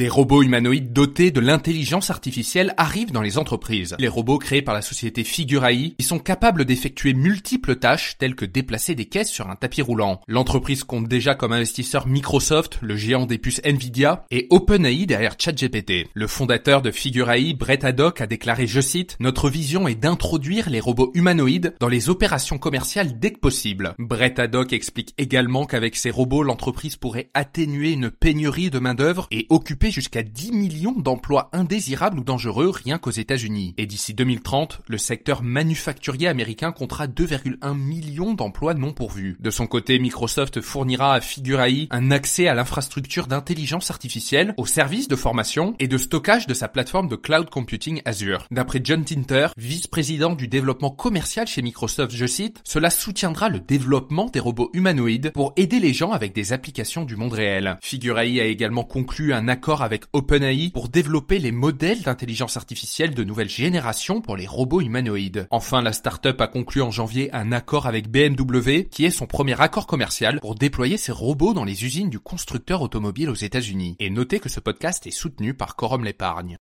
Des robots humanoïdes dotés de l'intelligence artificielle arrivent dans les entreprises. Les robots créés par la société Figurae ils sont capables d'effectuer multiples tâches telles que déplacer des caisses sur un tapis roulant. L'entreprise compte déjà comme investisseur Microsoft, le géant des puces Nvidia et OpenAI derrière ChatGPT. Le fondateur de Figurae, Brett Haddock, a déclaré, je cite, Notre vision est d'introduire les robots humanoïdes dans les opérations commerciales dès que possible. Brett Haddock explique également qu'avec ces robots, l'entreprise pourrait atténuer une pénurie de main-d'œuvre et occuper jusqu'à 10 millions d'emplois indésirables ou dangereux rien qu'aux États-Unis. Et d'ici 2030, le secteur manufacturier américain comptera 2,1 millions d'emplois non pourvus. De son côté, Microsoft fournira à Figurae un accès à l'infrastructure d'intelligence artificielle, aux services de formation et de stockage de sa plateforme de cloud computing Azure. D'après John Tinter, vice-président du développement commercial chez Microsoft, je cite, cela soutiendra le développement des robots humanoïdes pour aider les gens avec des applications du monde réel. Figurae a également conclu un accord avec OpenAI pour développer les modèles d'intelligence artificielle de nouvelle génération pour les robots humanoïdes. Enfin, la startup a conclu en janvier un accord avec BMW qui est son premier accord commercial pour déployer ses robots dans les usines du constructeur automobile aux États-Unis. Et notez que ce podcast est soutenu par Quorum l'épargne.